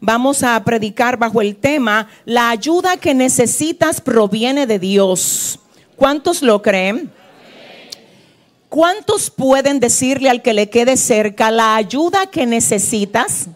vamos a predicar bajo el tema, la ayuda que necesitas proviene de Dios. ¿Cuántos lo creen? ¿Cuántos pueden decirle al que le quede cerca, la ayuda que necesitas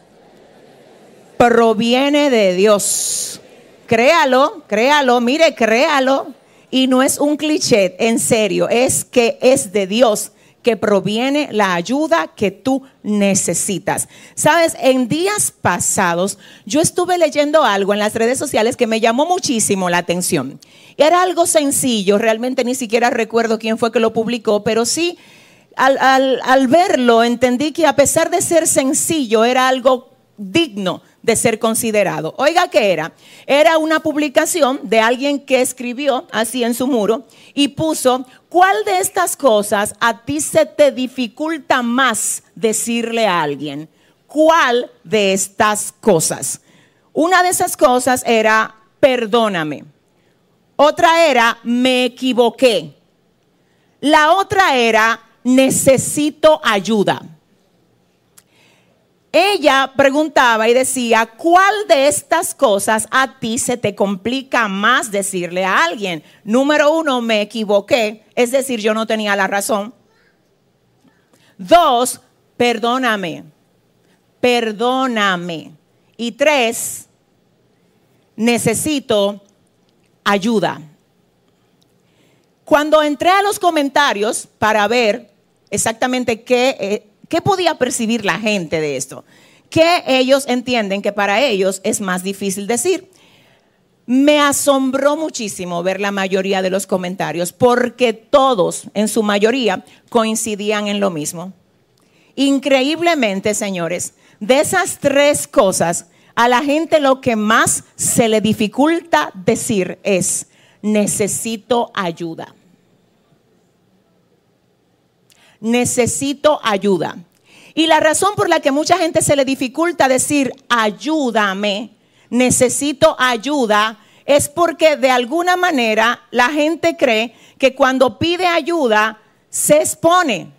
proviene de Dios? Créalo, créalo, mire, créalo. Y no es un cliché, en serio, es que es de Dios que proviene la ayuda que tú necesitas. Sabes, en días pasados yo estuve leyendo algo en las redes sociales que me llamó muchísimo la atención. Era algo sencillo, realmente ni siquiera recuerdo quién fue que lo publicó, pero sí, al, al verlo entendí que a pesar de ser sencillo, era algo digno de ser considerado. Oiga, ¿qué era? Era una publicación de alguien que escribió así en su muro y puso, ¿cuál de estas cosas a ti se te dificulta más decirle a alguien? ¿Cuál de estas cosas? Una de esas cosas era, perdóname. Otra era, me equivoqué. La otra era, necesito ayuda ella preguntaba y decía, ¿cuál de estas cosas a ti se te complica más decirle a alguien? Número uno, me equivoqué, es decir, yo no tenía la razón. Dos, perdóname, perdóname. Y tres, necesito ayuda. Cuando entré a los comentarios para ver exactamente qué eh, ¿Qué podía percibir la gente de esto? Que ellos entienden que para ellos es más difícil decir. Me asombró muchísimo ver la mayoría de los comentarios porque todos, en su mayoría, coincidían en lo mismo. Increíblemente, señores, de esas tres cosas, a la gente lo que más se le dificulta decir es, necesito ayuda. necesito ayuda. Y la razón por la que mucha gente se le dificulta decir, ayúdame, necesito ayuda, es porque de alguna manera la gente cree que cuando pide ayuda se expone,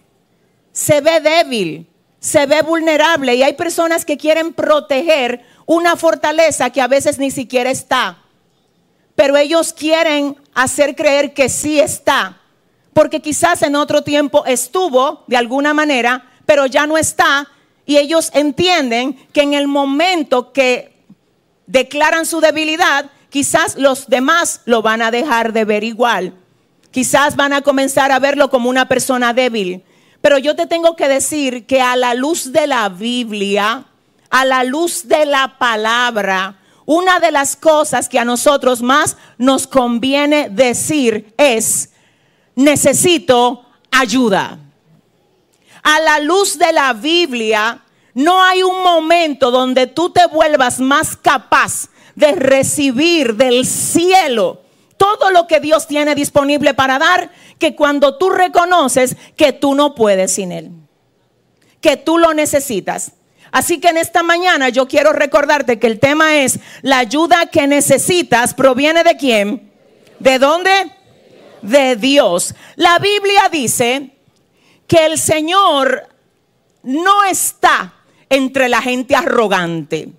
se ve débil, se ve vulnerable y hay personas que quieren proteger una fortaleza que a veces ni siquiera está. Pero ellos quieren hacer creer que sí está porque quizás en otro tiempo estuvo de alguna manera, pero ya no está, y ellos entienden que en el momento que declaran su debilidad, quizás los demás lo van a dejar de ver igual. Quizás van a comenzar a verlo como una persona débil. Pero yo te tengo que decir que a la luz de la Biblia, a la luz de la palabra, una de las cosas que a nosotros más nos conviene decir es, necesito ayuda. A la luz de la Biblia, no hay un momento donde tú te vuelvas más capaz de recibir del cielo todo lo que Dios tiene disponible para dar que cuando tú reconoces que tú no puedes sin Él, que tú lo necesitas. Así que en esta mañana yo quiero recordarte que el tema es la ayuda que necesitas proviene de quién, de dónde, de Dios. La Biblia dice que el Señor no está entre la gente arrogante,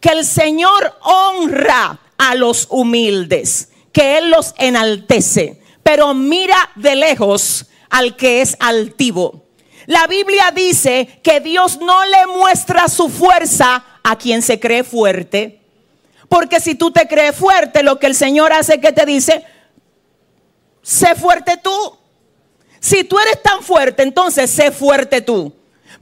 que el Señor honra a los humildes, que Él los enaltece, pero mira de lejos al que es altivo. La Biblia dice que Dios no le muestra su fuerza a quien se cree fuerte. Porque si tú te crees fuerte, lo que el Señor hace que te dice, sé fuerte tú. Si tú eres tan fuerte, entonces sé fuerte tú.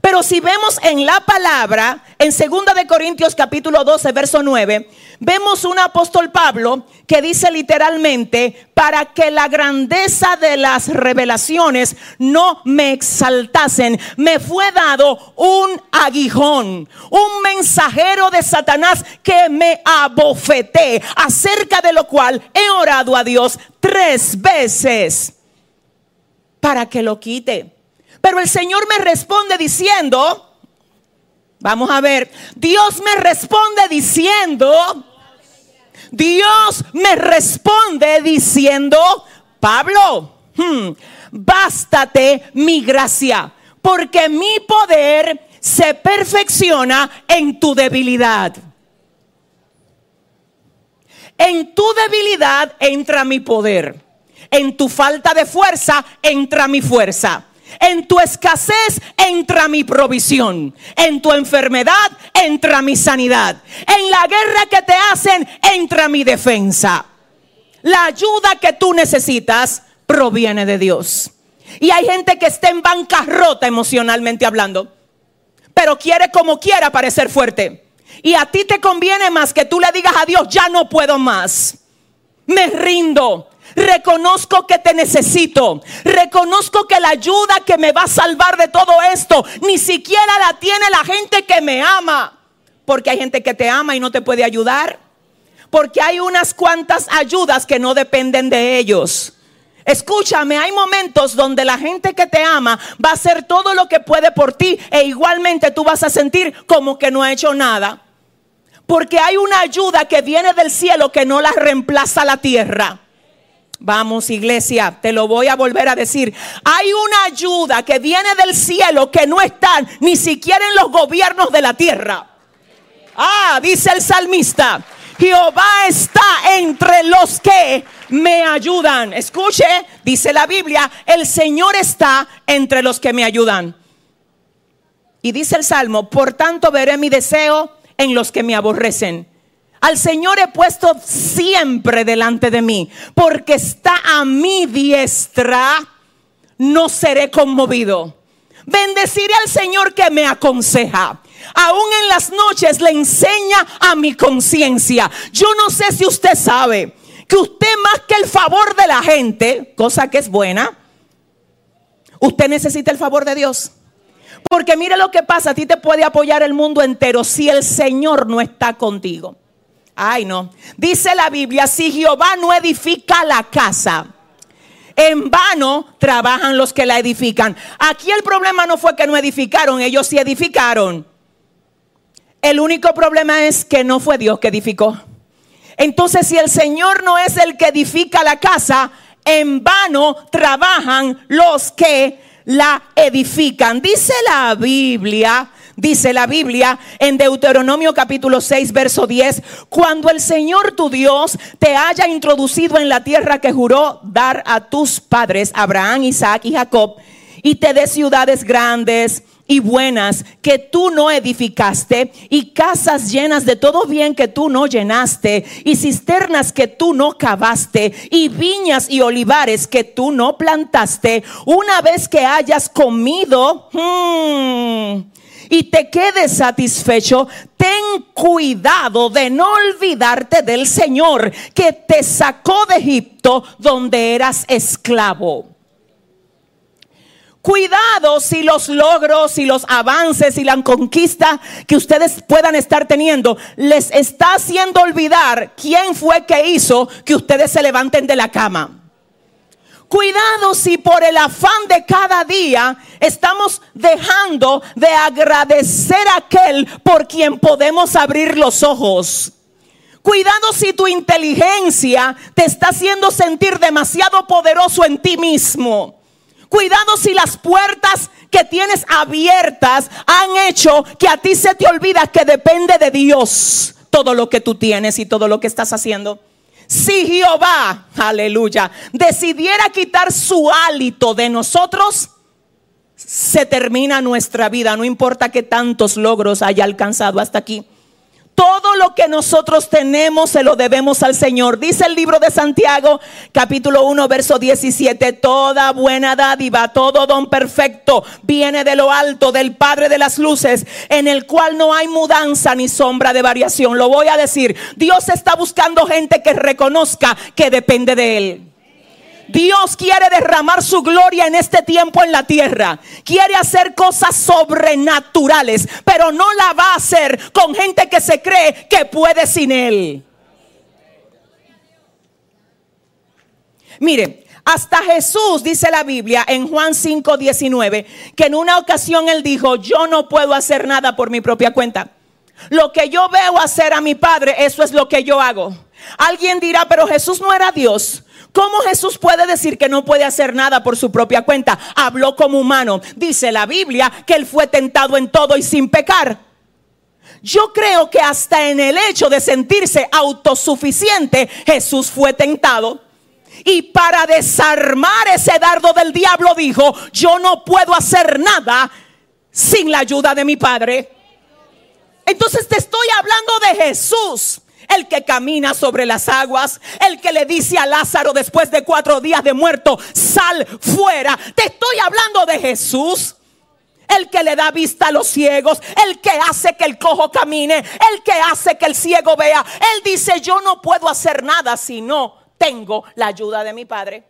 Pero si vemos en la palabra, en 2 de Corintios capítulo 12, verso 9, vemos un apóstol Pablo que dice literalmente, para que la grandeza de las revelaciones no me exaltasen, me fue dado un aguijón, un mensajero de Satanás que me abofeté, acerca de lo cual he orado a Dios tres veces para que lo quite. Pero el Señor me responde diciendo, vamos a ver, Dios me responde diciendo, Dios me responde diciendo, Pablo, hmm, bástate mi gracia, porque mi poder se perfecciona en tu debilidad. En tu debilidad entra mi poder. En tu falta de fuerza entra mi fuerza. En tu escasez entra mi provisión. En tu enfermedad entra mi sanidad. En la guerra que te hacen entra mi defensa. La ayuda que tú necesitas proviene de Dios. Y hay gente que está en bancarrota emocionalmente hablando, pero quiere como quiera parecer fuerte. Y a ti te conviene más que tú le digas a Dios, ya no puedo más. Me rindo. Reconozco que te necesito. Reconozco que la ayuda que me va a salvar de todo esto ni siquiera la tiene la gente que me ama. Porque hay gente que te ama y no te puede ayudar. Porque hay unas cuantas ayudas que no dependen de ellos. Escúchame, hay momentos donde la gente que te ama va a hacer todo lo que puede por ti e igualmente tú vas a sentir como que no ha hecho nada. Porque hay una ayuda que viene del cielo que no la reemplaza la tierra. Vamos, iglesia, te lo voy a volver a decir. Hay una ayuda que viene del cielo que no está ni siquiera en los gobiernos de la tierra. Ah, dice el salmista. Jehová está entre los que me ayudan. Escuche, dice la Biblia, el Señor está entre los que me ayudan. Y dice el Salmo, por tanto veré mi deseo en los que me aborrecen. Al Señor he puesto siempre delante de mí, porque está a mi diestra, no seré conmovido. Bendeciré al Señor que me aconseja. Aún en las noches le enseña a mi conciencia. Yo no sé si usted sabe que usted más que el favor de la gente, cosa que es buena, usted necesita el favor de Dios. Porque mire lo que pasa, a ti te puede apoyar el mundo entero si el Señor no está contigo. Ay, no. Dice la Biblia, si Jehová no edifica la casa, en vano trabajan los que la edifican. Aquí el problema no fue que no edificaron, ellos sí edificaron. El único problema es que no fue Dios que edificó. Entonces, si el Señor no es el que edifica la casa, en vano trabajan los que la edifican. Dice la Biblia, dice la Biblia en Deuteronomio capítulo 6, verso 10, cuando el Señor tu Dios te haya introducido en la tierra que juró dar a tus padres, Abraham, Isaac y Jacob, y te dé ciudades grandes y buenas que tú no edificaste, y casas llenas de todo bien que tú no llenaste, y cisternas que tú no cavaste, y viñas y olivares que tú no plantaste, una vez que hayas comido, hmm, y te quedes satisfecho, ten cuidado de no olvidarte del Señor que te sacó de Egipto donde eras esclavo. Cuidado si los logros y los avances y la conquista que ustedes puedan estar teniendo les está haciendo olvidar quién fue que hizo que ustedes se levanten de la cama. Cuidado si por el afán de cada día estamos dejando de agradecer a aquel por quien podemos abrir los ojos. Cuidado si tu inteligencia te está haciendo sentir demasiado poderoso en ti mismo. Cuidado si las puertas que tienes abiertas han hecho que a ti se te olvida que depende de Dios todo lo que tú tienes y todo lo que estás haciendo. Si Jehová, aleluya, decidiera quitar su hálito de nosotros, se termina nuestra vida, no importa que tantos logros haya alcanzado hasta aquí. Todo lo que nosotros tenemos se lo debemos al Señor. Dice el libro de Santiago, capítulo 1, verso 17. Toda buena dádiva, todo don perfecto viene de lo alto, del Padre de las luces, en el cual no hay mudanza ni sombra de variación. Lo voy a decir. Dios está buscando gente que reconozca que depende de Él. Dios quiere derramar su gloria en este tiempo en la tierra. Quiere hacer cosas sobrenaturales, pero no la va a hacer con gente que se cree que puede sin Él. Mire, hasta Jesús dice la Biblia en Juan 5, 19, que en una ocasión él dijo, yo no puedo hacer nada por mi propia cuenta. Lo que yo veo hacer a mi Padre, eso es lo que yo hago. Alguien dirá, pero Jesús no era Dios. ¿Cómo Jesús puede decir que no puede hacer nada por su propia cuenta? Habló como humano. Dice la Biblia que él fue tentado en todo y sin pecar. Yo creo que hasta en el hecho de sentirse autosuficiente, Jesús fue tentado. Y para desarmar ese dardo del diablo dijo, yo no puedo hacer nada sin la ayuda de mi Padre. Entonces te estoy hablando de Jesús el que camina sobre las aguas, el que le dice a Lázaro después de cuatro días de muerto, sal fuera. Te estoy hablando de Jesús. El que le da vista a los ciegos, el que hace que el cojo camine, el que hace que el ciego vea. Él dice, yo no puedo hacer nada si no tengo la ayuda de mi Padre.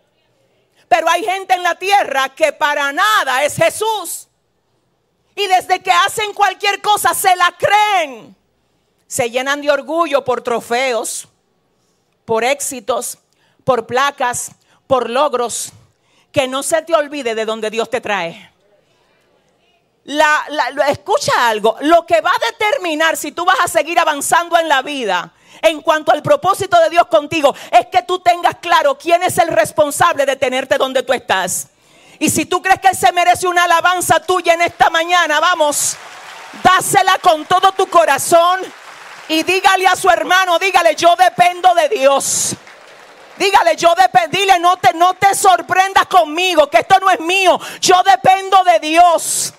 Pero hay gente en la tierra que para nada es Jesús. Y desde que hacen cualquier cosa se la creen se llenan de orgullo por trofeos, por éxitos, por placas, por logros. Que no se te olvide de donde Dios te trae. La, escucha algo, lo que va a determinar si tú vas a seguir avanzando en la vida en cuanto al propósito de Dios contigo es que tú tengas claro quién es el responsable de tenerte donde tú estás. Y si tú crees que Él se merece una alabanza tuya en esta mañana, vamos, dásela con todo tu corazón y dígale a su hermano, dígale, yo dependo de Dios. Dígale, yo dependo, dile, no te, no te sorprendas conmigo, que esto no es mío. Yo dependo de Dios.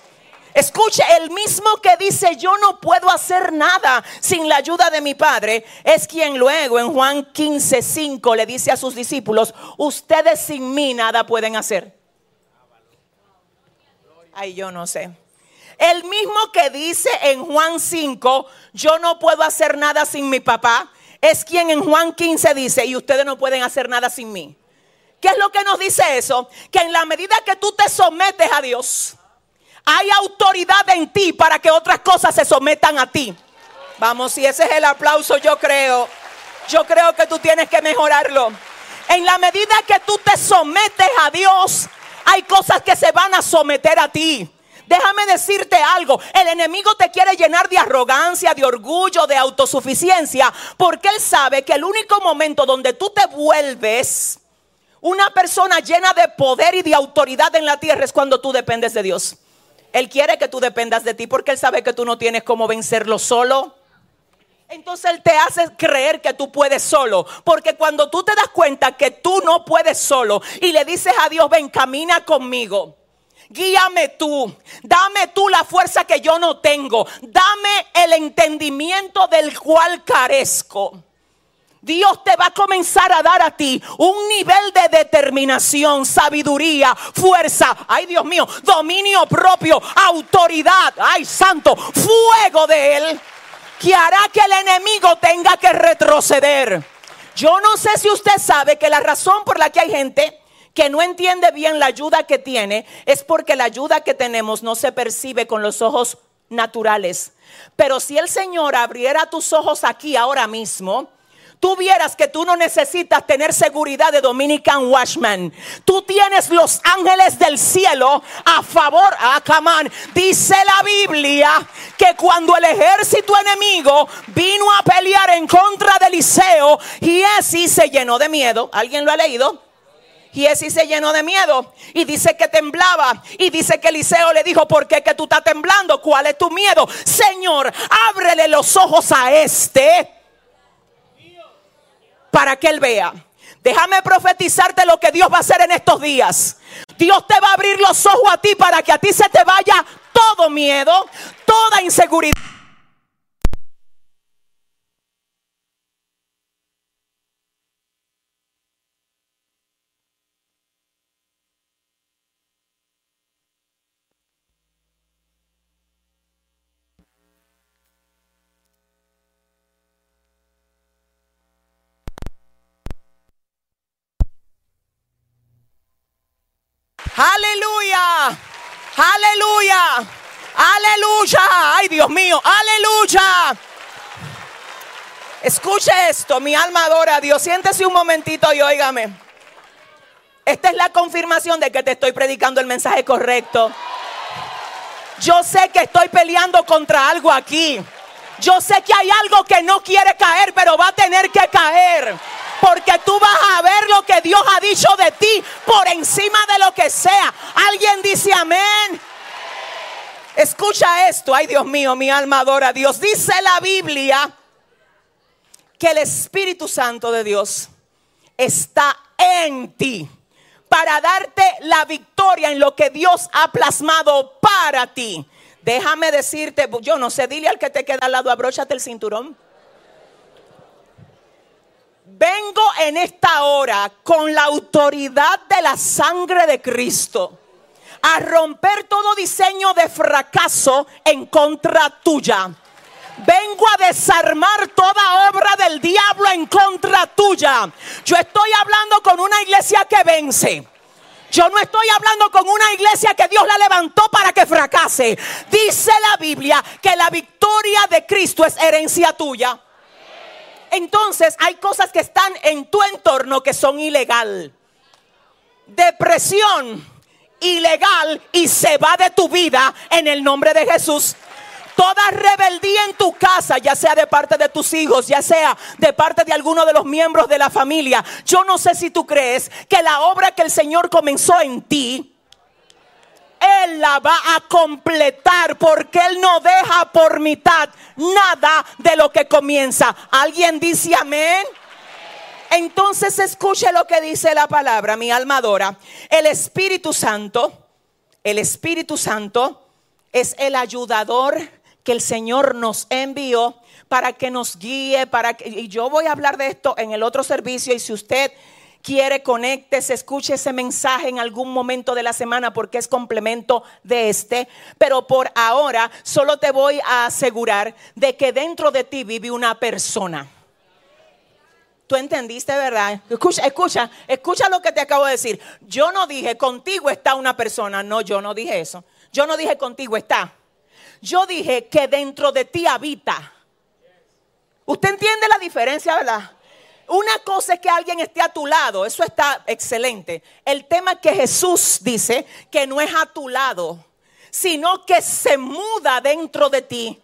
Escuche, el mismo que dice yo no puedo hacer nada sin la ayuda de mi Padre, es quien luego en Juan 15, 5 le dice a sus discípulos, ustedes sin mí nada pueden hacer. Ay, yo no sé. El mismo que dice en Juan 5, yo no puedo hacer nada sin mi papá, es quien en Juan 15 dice, y ustedes no pueden hacer nada sin mí. ¿Qué es lo que nos dice eso? Que en la medida que tú te sometes a Dios, hay autoridad en ti para que otras cosas se sometan a ti. Vamos, si ese es el aplauso, yo creo, yo creo que tú tienes que mejorarlo. En la medida que tú te sometes a Dios, hay cosas que se van a someter a ti. Déjame decirte algo, el enemigo te quiere llenar de arrogancia, de orgullo, de autosuficiencia, porque él sabe que el único momento donde tú te vuelves una persona llena de poder y de autoridad en la tierra es cuando tú dependes de Dios. Él quiere que tú dependas de ti porque él sabe que tú no tienes cómo vencerlo solo. Entonces Él te hace creer que tú puedes solo. Porque cuando tú te das cuenta que tú no puedes solo y le dices a Dios, ven, camina conmigo guíame tú, dame tú la fuerza que yo no tengo, dame el entendimiento del cual carezco. Dios te va a comenzar a dar a ti un nivel de determinación, sabiduría, fuerza, ay Dios mío, dominio propio, autoridad, ay santo, fuego de Él, que hará que el enemigo tenga que retroceder. Yo no sé si usted sabe que la razón por la que hay gente que no entiende bien la ayuda que tiene es porque la ayuda que tenemos no se percibe con los ojos naturales. Pero si el Señor abriera tus ojos aquí ahora mismo, tú vieras que tú no necesitas tener seguridad de Dominican Watchman. Tú tienes los ángeles del cielo a favor. Ah, Dice la Biblia que cuando el ejército enemigo vino a pelear en contra de Eliseo, y así se llenó de miedo. ¿Alguien lo ha leído? Y ese se llenó de miedo y dice que temblaba. Y dice que Eliseo le dijo, ¿por qué que tú estás temblando? ¿Cuál es tu miedo? Señor, ábrele los ojos a este para que él vea. Déjame profetizarte lo que Dios va a hacer en estos días. Dios te va a abrir los ojos a ti para que a ti se te vaya todo miedo, toda inseguridad. Aleluya. Aleluya. Aleluya. Ay, Dios mío. Aleluya. Escuche esto, mi alma adora a Dios. Siéntese un momentito y óigame. Esta es la confirmación de que te estoy predicando el mensaje correcto. Yo sé que estoy peleando contra algo aquí. Yo sé que hay algo que no quiere caer, pero va a tener que caer. Porque tú vas a ver lo que Dios ha dicho de ti por encima de lo que sea. Alguien dice amén. Escucha esto, ay Dios mío, mi alma adora a Dios. Dice la Biblia que el Espíritu Santo de Dios está en ti para darte la victoria en lo que Dios ha plasmado para ti. Déjame decirte, yo no sé, dile al que te queda al lado, abróchate el cinturón. Vengo en esta hora con la autoridad de la sangre de Cristo a romper todo diseño de fracaso en contra tuya. Vengo a desarmar toda obra del diablo en contra tuya. Yo estoy hablando con una iglesia que vence. Yo no estoy hablando con una iglesia que Dios la levantó para que fracase. Dice la Biblia que la victoria de Cristo es herencia tuya. Entonces hay cosas que están en tu entorno que son ilegal. Depresión, ilegal y se va de tu vida en el nombre de Jesús. Toda rebeldía en tu casa, ya sea de parte de tus hijos, ya sea de parte de alguno de los miembros de la familia. Yo no sé si tú crees que la obra que el Señor comenzó en ti, él la va a completar porque Él no deja por mitad nada de lo que comienza. ¿Alguien dice amén? Entonces escuche lo que dice la palabra, mi alma adora. El Espíritu Santo, el Espíritu Santo es el ayudador que el Señor nos envió para que nos guíe, para que, y yo voy a hablar de esto en el otro servicio y si usted quiere, se escuche ese mensaje en algún momento de la semana porque es complemento de este. Pero por ahora solo te voy a asegurar de que dentro de ti vive una persona. ¿Tú entendiste, verdad? Escucha, escucha, escucha lo que te acabo de decir. Yo no dije contigo está una persona. No, yo no dije eso. Yo no dije contigo está. Yo dije que dentro de ti habita. ¿Usted entiende la diferencia, verdad? Una cosa es que alguien esté a tu lado, eso está excelente. El tema que Jesús dice que no es a tu lado, sino que se muda dentro de ti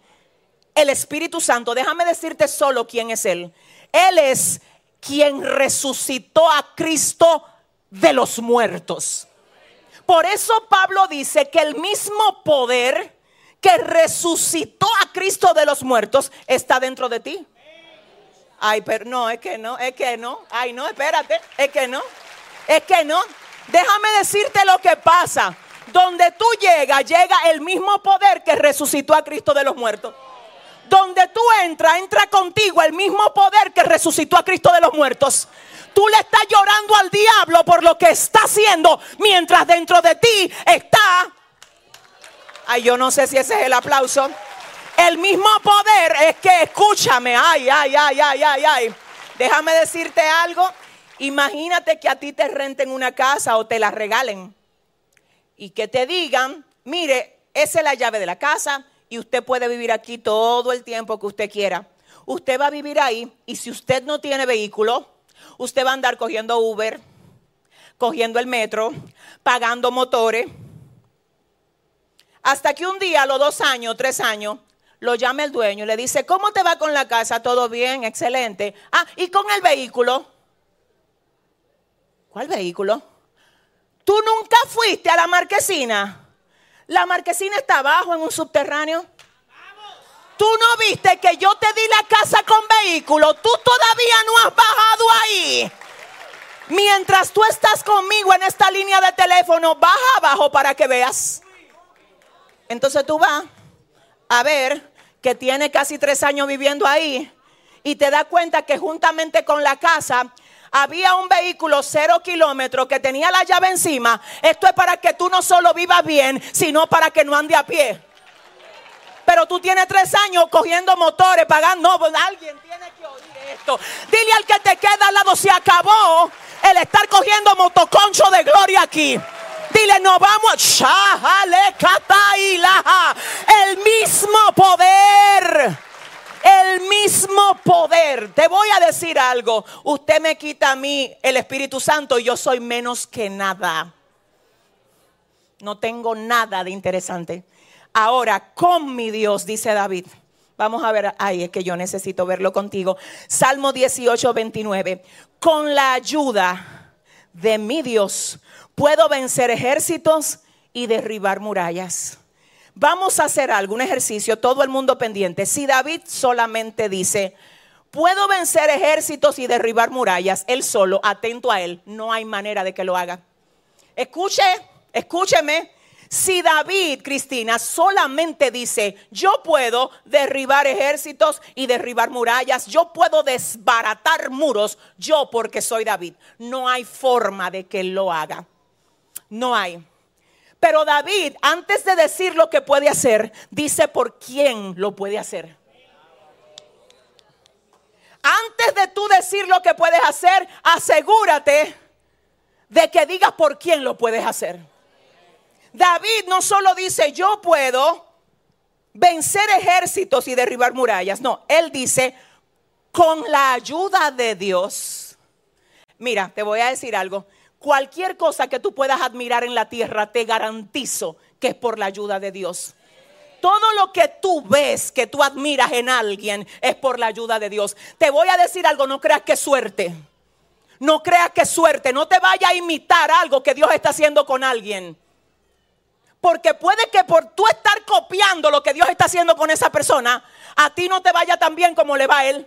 el Espíritu Santo. Déjame decirte solo quién es Él. Él es quien resucitó a Cristo de los muertos. Por eso Pablo dice que el mismo poder que resucitó a Cristo de los muertos está dentro de ti. Ay, pero no, es que no, es que no. Ay, no, espérate, es que no. Es que no. Déjame decirte lo que pasa. Donde tú llegas, llega el mismo poder que resucitó a Cristo de los muertos. Donde tú entras, entra contigo el mismo poder que resucitó a Cristo de los muertos. Tú le estás llorando al diablo por lo que está haciendo, mientras dentro de ti está... Ay, yo no sé si ese es el aplauso. El mismo poder es que, escúchame, ay, ay, ay, ay, ay, ay. Déjame decirte algo. Imagínate que a ti te renten una casa o te la regalen y que te digan, mire, esa es la llave de la casa y usted puede vivir aquí todo el tiempo que usted quiera. Usted va a vivir ahí y si usted no tiene vehículo, usted va a andar cogiendo Uber, cogiendo el metro, pagando motores. Hasta que un día, a los dos años, tres años, lo llama el dueño y le dice, ¿cómo te va con la casa? Todo bien, excelente. Ah, ¿y con el vehículo? ¿Cuál vehículo? ¿Tú nunca fuiste a la marquesina? La marquesina está abajo en un subterráneo. Tú no viste que yo te di la casa con vehículo. Tú todavía no has bajado ahí. Mientras tú estás conmigo en esta línea de teléfono, baja abajo para que veas. Entonces tú vas a ver que tiene casi tres años viviendo ahí y te das cuenta que juntamente con la casa había un vehículo cero kilómetros que tenía la llave encima. Esto es para que tú no solo vivas bien, sino para que no ande a pie. Pero tú tienes tres años cogiendo motores, pagando. No, alguien tiene que oír esto. Dile al que te queda al lado, se acabó el estar cogiendo motoconcho de gloria aquí. Dile, no vamos. El mismo poder. El mismo poder. Te voy a decir algo. Usted me quita a mí el Espíritu Santo y yo soy menos que nada. No tengo nada de interesante. Ahora, con mi Dios, dice David, Vamos a ver, ay, es que yo necesito verlo contigo. Salmo 18, 29. Con la ayuda de mi Dios puedo vencer ejércitos y derribar murallas. Vamos a hacer algún ejercicio, todo el mundo pendiente. Si David solamente dice, puedo vencer ejércitos y derribar murallas, él solo, atento a él, no hay manera de que lo haga. Escuche, escúcheme. Si David, Cristina, solamente dice, yo puedo derribar ejércitos y derribar murallas, yo puedo desbaratar muros, yo porque soy David, no hay forma de que lo haga. No hay. Pero David, antes de decir lo que puede hacer, dice por quién lo puede hacer. Antes de tú decir lo que puedes hacer, asegúrate de que digas por quién lo puedes hacer. David no solo dice, yo puedo vencer ejércitos y derribar murallas. No, él dice, con la ayuda de Dios. Mira, te voy a decir algo. Cualquier cosa que tú puedas admirar en la tierra, te garantizo que es por la ayuda de Dios. Todo lo que tú ves, que tú admiras en alguien, es por la ayuda de Dios. Te voy a decir algo, no creas que suerte. No creas que suerte. No te vaya a imitar algo que Dios está haciendo con alguien. Porque puede que por tú estar copiando lo que Dios está haciendo con esa persona, a ti no te vaya tan bien como le va a él.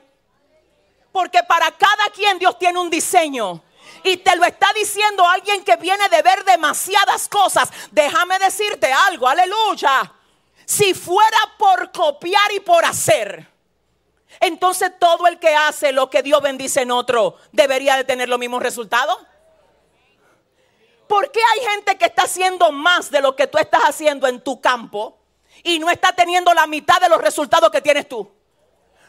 Porque para cada quien Dios tiene un diseño. Y te lo está diciendo alguien que viene de ver demasiadas cosas. Déjame decirte algo, aleluya. Si fuera por copiar y por hacer, entonces todo el que hace lo que Dios bendice en otro debería de tener los mismos resultados. ¿Por qué hay gente que está haciendo más de lo que tú estás haciendo en tu campo y no está teniendo la mitad de los resultados que tienes tú?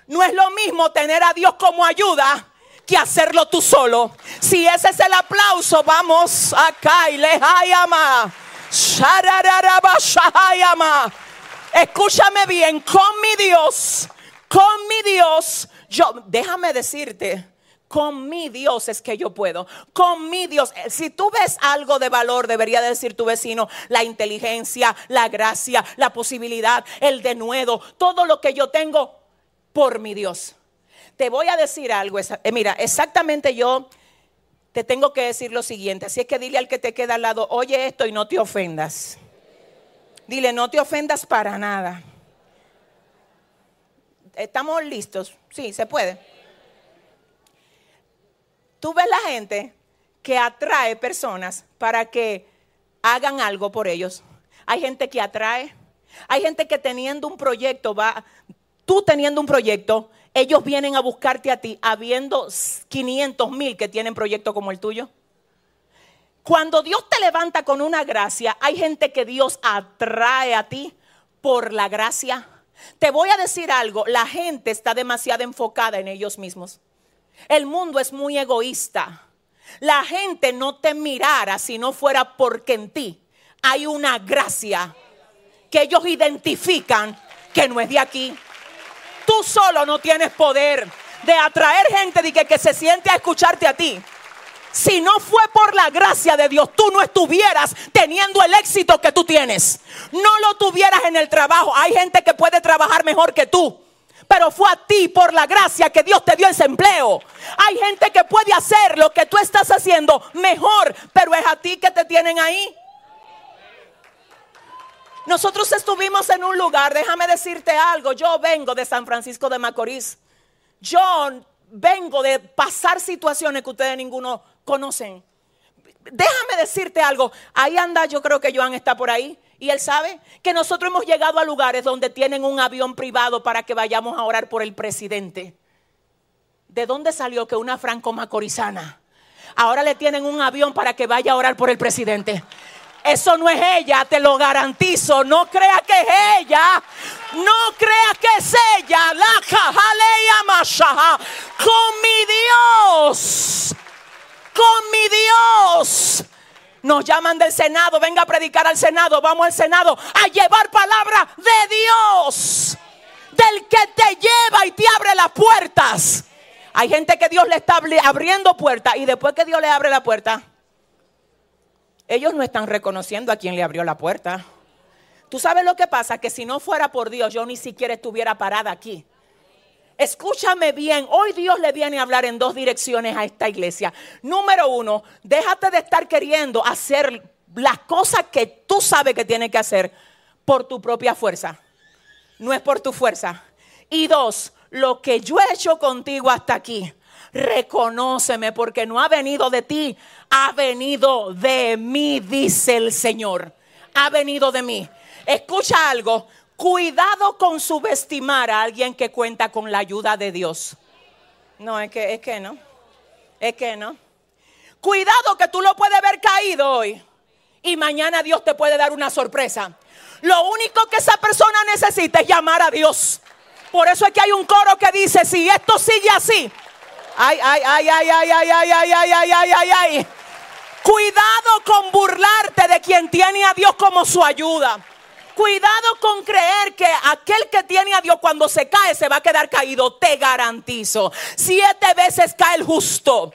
No es lo mismo tener a Dios como ayuda hacerlo tú solo. Si ese es el aplauso, vamos acá y le hayama. Escúchame bien, con mi Dios, con mi Dios, yo déjame decirte con mi Dios es que yo puedo. Con mi Dios. Eh, si tú ves algo de valor, debería decir tu vecino, la inteligencia, la gracia, la posibilidad, el denuedo, todo lo que yo tengo por mi Dios. Te voy a decir algo. Eh, mira, exactamente yo te tengo que decir lo siguiente. Así es que dile al que te queda al lado, oye esto y no te ofendas. Dile, no te ofendas para nada. ¿Estamos listos? Sí, se puede. Tú ves la gente que atrae personas para que hagan algo por ellos. Hay gente que atrae. Hay gente que teniendo un proyecto va, tú teniendo un proyecto, ellos vienen a buscarte a ti, habiendo 500 mil que tienen proyecto como el tuyo. Cuando Dios te levanta con una gracia, hay gente que Dios atrae a ti por la gracia. Te voy a decir algo, la gente está demasiado enfocada en ellos mismos. El mundo es muy egoísta. La gente no te mirara si no fuera porque en ti hay una gracia que ellos identifican que no es de aquí. Tú solo no tienes poder de atraer gente de que, que se siente a escucharte a ti. Si no fue por la gracia de Dios, tú no estuvieras teniendo el éxito que tú tienes. No lo tuvieras en el trabajo. Hay gente que puede trabajar mejor que tú pero fue a ti por la gracia que Dios te dio ese empleo. Hay gente que puede hacer lo que tú estás haciendo mejor, pero es a ti que te tienen ahí. Nosotros estuvimos en un lugar, déjame decirte algo, yo vengo de San Francisco de Macorís. Yo vengo de pasar situaciones que ustedes ninguno conocen. Déjame decirte algo, ahí anda, yo creo que Joan está por ahí. Y él sabe que nosotros hemos llegado a lugares donde tienen un avión privado para que vayamos a orar por el presidente. ¿De dónde salió que una franco macorizana ahora le tienen un avión para que vaya a orar por el presidente? Eso no es ella, te lo garantizo. No crea que es ella. No crea que es ella. La Con mi Dios. Con mi Dios nos llaman del Senado, venga a predicar al Senado, vamos al Senado a llevar palabra de Dios, del que te lleva y te abre las puertas. Hay gente que Dios le está abriendo puertas y después que Dios le abre la puerta, ellos no están reconociendo a quien le abrió la puerta. Tú sabes lo que pasa, que si no fuera por Dios, yo ni siquiera estuviera parada aquí. Escúchame bien, hoy Dios le viene a hablar en dos direcciones a esta iglesia. Número uno, déjate de estar queriendo hacer las cosas que tú sabes que tienes que hacer por tu propia fuerza. No es por tu fuerza. Y dos, lo que yo he hecho contigo hasta aquí, reconóceme porque no ha venido de ti, ha venido de mí, dice el Señor. Ha venido de mí. Escucha algo, cuidado con subestimar a alguien que cuenta con la ayuda de Dios. No, es que, es que no. Es que no. Cuidado que tú lo puedes ver caído hoy y mañana Dios te puede dar una sorpresa. Lo único que esa persona necesita es llamar a Dios. Por eso es que hay un coro que dice, si esto sigue así, ay, ay, ay, ay, ay, ay, ay, ay, ay, ay, ay, ay, ay. Cuidado con burlarte de quien tiene a Dios como su ayuda. Cuidado con creer que aquel que tiene a Dios cuando se cae se va a quedar caído. Te garantizo. Siete veces cae el justo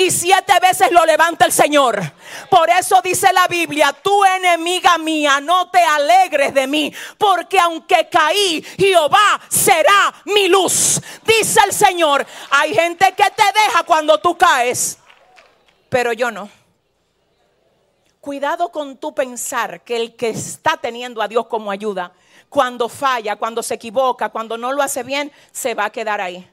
y siete veces lo levanta el Señor. Por eso dice la Biblia, tu enemiga mía, no te alegres de mí, porque aunque caí, Jehová será mi luz. Dice el Señor, hay gente que te deja cuando tú caes, pero yo no. Cuidado con tu pensar que el que está teniendo a Dios como ayuda, cuando falla, cuando se equivoca, cuando no lo hace bien, se va a quedar ahí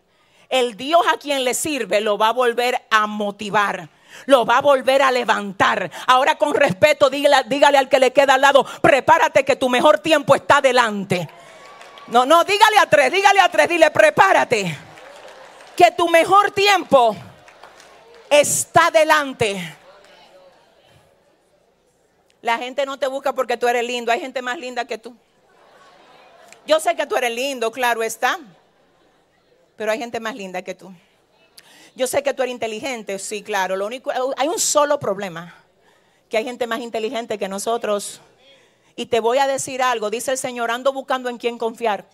el Dios a quien le sirve lo va a volver a motivar. Lo va a volver a levantar. Ahora con respeto, dígale, al que le queda al lado, prepárate que tu mejor tiempo está delante. No, no, dígale a tres, dígale a tres, dile, prepárate. Que tu mejor tiempo está delante. La gente no te busca porque tú eres lindo, hay gente más linda que tú. Yo sé que tú eres lindo, claro está pero hay gente más linda que tú. Yo sé que tú eres inteligente, sí, claro. Lo único, hay un solo problema, que hay gente más inteligente que nosotros. Y te voy a decir algo, dice el Señor, ando buscando en quién confiar.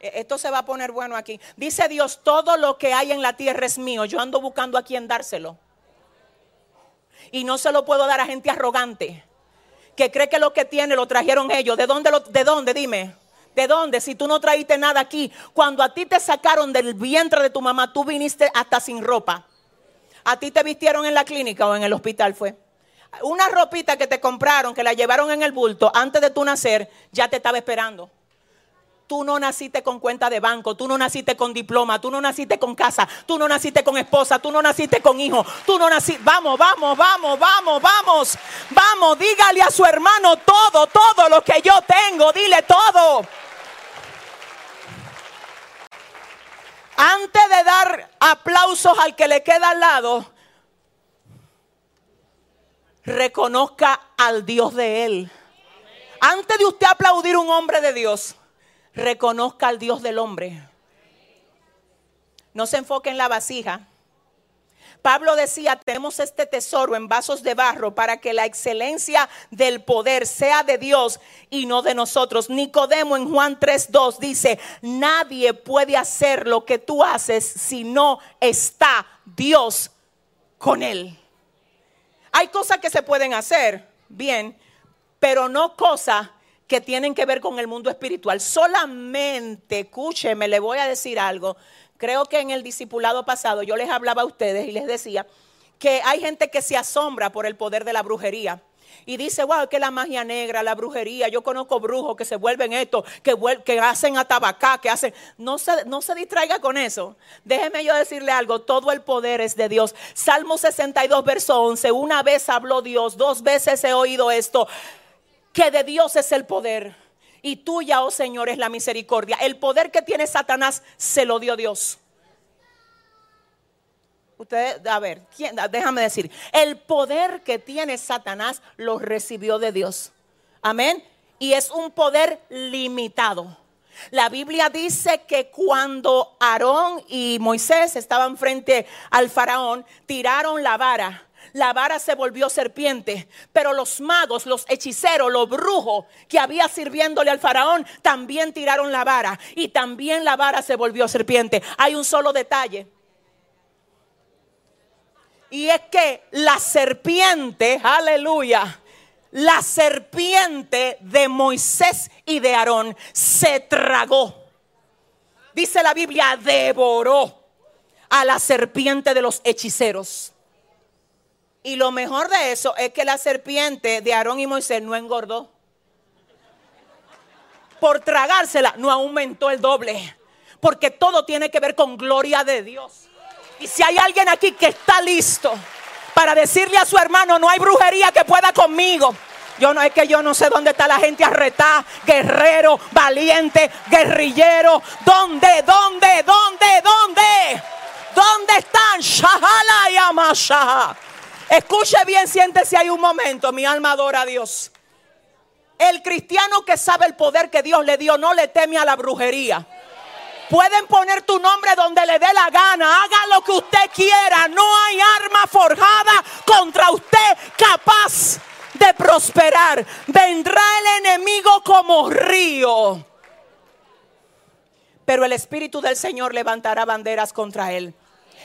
E, esto se va a poner bueno aquí. Dice Dios, todo lo que hay en la tierra es mío. Yo ando buscando a quién dárselo. Y no se lo puedo dar a gente arrogante, que cree que lo que tiene lo trajeron ellos. ¿De dónde? Lo, ¿De dónde? Dime. ¿De dónde? Si tú no traíste nada aquí. Cuando a ti te sacaron del vientre de tu mamá, tú viniste hasta sin ropa. A ti te vistieron en la clínica o en el hospital fue. Una ropita que te compraron, que la llevaron en el bulto antes de tu nacer, ya te estaba esperando. Tú no naciste con cuenta de banco, tú no naciste con diploma, tú no naciste con casa, tú no naciste con esposa, tú no naciste con hijo, tú no naciste... Vamos, vamos, vamos, vamos, vamos, vamos, dígale a su hermano todo, todo lo que yo tengo, dile todo. antes de dar aplausos al que le queda al lado, reconozca al Dios de él. Antes de usted aplaudir un hombre de Dios, reconozca al Dios del hombre. No se enfoque en la vasija Pablo decía, tenemos este tesoro en vasos de barro para que la excelencia del poder sea de Dios y no de nosotros. Nicodemo en Juan 3.2 dice, nadie puede hacer lo que tú haces si no está Dios con él. Hay cosas que se pueden hacer, bien, pero no cosas que tienen que ver con el mundo espiritual. Solamente, escúcheme, le voy a decir algo Creo que en el discipulado pasado yo les hablaba a ustedes y les decía que hay gente que se asombra por el poder de la brujería. Y dice, wow, que la magia negra, la brujería, yo conozco brujos que se vuelven esto, que, que hacen atabacá, que hacen... No se, no se distraiga con eso. Déjeme yo decirle algo, todo el poder es de Dios. Salmo 62, verso 11, una vez habló Dios, dos veces he oído esto, que de Dios es el poder y tuya, oh Señor, es la misericordia. El poder que tiene Satanás se lo dio Dios. Ustedes, a ver, déjame decir, el poder que tiene Satanás lo recibió de Dios. Amén. Y es un poder limitado. La Biblia dice que cuando Aarón y Moisés estaban frente al faraón, tiraron la vara la vara se volvió serpiente. Pero los magos, los hechiceros, los brujos que había sirviéndole al faraón, también tiraron la vara. Y también la vara se volvió serpiente. Hay un solo detalle. Y es que la serpiente, aleluya, la serpiente de Moisés y de Aarón se tragó. Dice la Biblia, devoró a la serpiente de los hechiceros. Y lo mejor de eso es que la serpiente de Aarón y Moisés no engordó. Por tragársela no aumentó el doble. Porque todo tiene que ver con gloria de Dios. Y si hay alguien aquí que está listo para decirle a su hermano, no hay brujería que pueda conmigo. Yo no es que yo no sé dónde está la gente arretada, guerrero, valiente, guerrillero. ¿Dónde? ¿Dónde? ¿Dónde? ¿Dónde? ¿Dónde están? Shahala y Amashaha. Escuche bien, siéntese ahí un momento. Mi alma adora a Dios. El cristiano que sabe el poder que Dios le dio no le teme a la brujería. Pueden poner tu nombre donde le dé la gana. Haga lo que usted quiera. No hay arma forjada contra usted capaz de prosperar. Vendrá el enemigo como río. Pero el Espíritu del Señor levantará banderas contra él.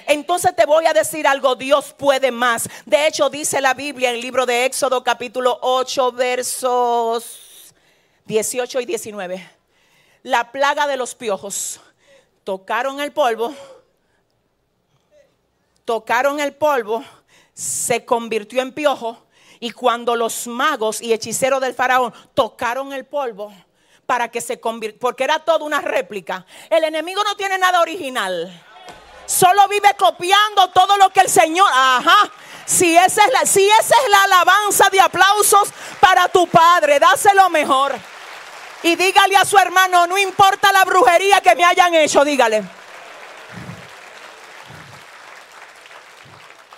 Entonces te voy a decir algo, Dios puede más. De hecho, dice la Biblia en el libro de Éxodo capítulo 8 versos 18 y 19. La plaga de los piojos. Tocaron el polvo. Tocaron el polvo. Se convirtió en piojo. Y cuando los magos y hechiceros del faraón tocaron el polvo para que se convirtiera, porque era toda una réplica. El enemigo no tiene nada original solo vive copiando todo lo que el Señor, ajá. Si esa es la, si esa es la alabanza de aplausos para tu padre, dáselo mejor. Y dígale a su hermano, no importa la brujería que me hayan hecho, dígale.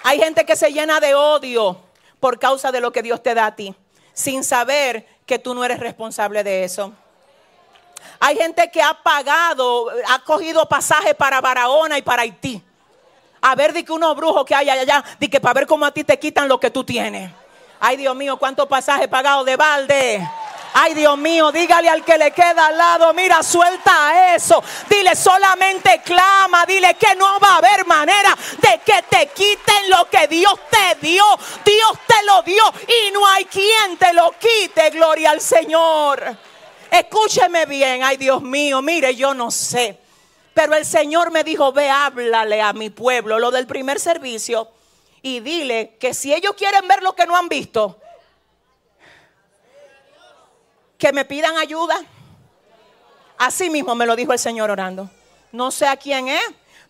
Hay gente que se llena de odio por causa de lo que Dios te da a ti, sin saber que tú no eres responsable de eso. Hay gente que ha pagado, ha cogido pasaje para Barahona y para Haití. A ver, de que unos brujos que hay allá, de que para ver cómo a ti te quitan lo que tú tienes. Ay, Dios mío, cuántos pasajes pagados de balde. Ay, Dios mío, dígale al que le queda al lado, mira, suelta eso. Dile, solamente clama, dile que no va a haber manera de que te quiten lo que Dios te dio. Dios te lo dio y no hay quien te lo quite, gloria al Señor. Escúcheme bien, ay Dios mío, mire, yo no sé. Pero el Señor me dijo, ve, háblale a mi pueblo, lo del primer servicio, y dile que si ellos quieren ver lo que no han visto, que me pidan ayuda. Así mismo me lo dijo el Señor orando. No sé a quién es,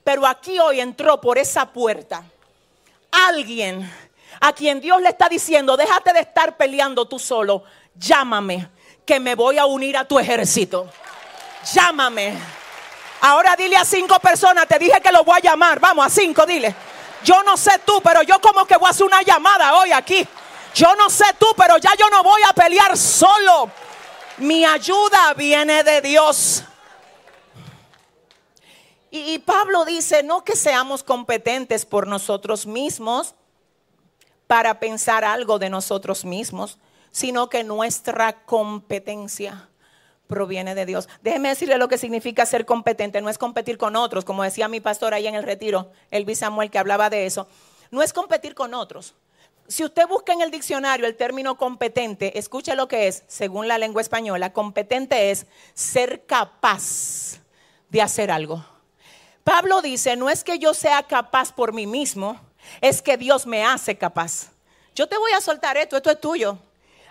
pero aquí hoy entró por esa puerta alguien a quien Dios le está diciendo, déjate de estar peleando tú solo, llámame que me voy a unir a tu ejército. Llámame. Ahora dile a cinco personas, te dije que lo voy a llamar. Vamos, a cinco, dile. Yo no sé tú, pero yo como que voy a hacer una llamada hoy aquí. Yo no sé tú, pero ya yo no voy a pelear solo. Mi ayuda viene de Dios. Y, y, Pablo dice, no que seamos competentes por nosotros mismos para pensar algo de nosotros mismos sino que nuestra competencia proviene de Dios. Déjeme decirle lo que significa ser competente. No es competir con otros, como decía mi pastor ahí en el retiro, Elvis Samuel, que hablaba de eso. No es competir con otros. Si usted busca en el diccionario el término competente, escuche lo que es, según la lengua española. Competente es ser capaz de hacer algo. Pablo dice, no es que yo sea capaz por mí mismo, es que Dios me hace capaz. Yo te voy a soltar esto, esto es tuyo.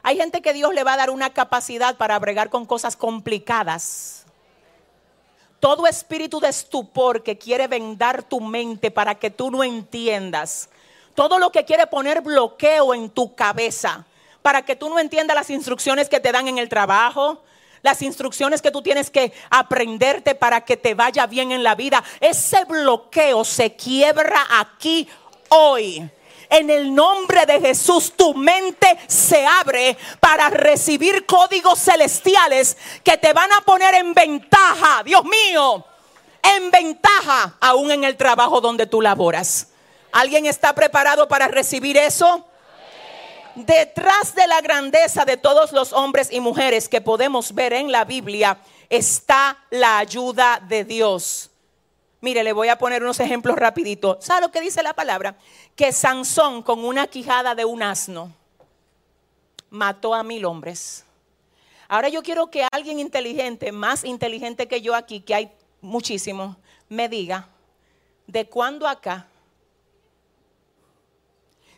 Hay gente que Dios le va a dar una capacidad para bregar con cosas complicadas. Todo espíritu de estupor que quiere vendar tu mente para que tú no entiendas. Todo lo que quiere poner bloqueo en tu cabeza para que tú no entiendas las instrucciones que te dan en el trabajo, las instrucciones que tú tienes que aprenderte para que te vaya bien en la vida. Ese bloqueo se quiebra aquí hoy en el nombre de Jesús tu mente se abre para recibir códigos celestiales que te van a poner en ventaja, Dios mío, en ventaja aún en el trabajo donde tú laboras. ¿Alguien está preparado para recibir eso? Detrás de la grandeza de todos los hombres y mujeres que podemos ver en la Biblia está la ayuda de Dios. Mire, le voy a poner unos ejemplos rapidito. ¿Sabe lo que dice la palabra? Que Sansón con una quijada de un asno mató a mil hombres. Ahora yo quiero que alguien inteligente, más inteligente que yo aquí, que hay muchísimos, me diga de cuándo acá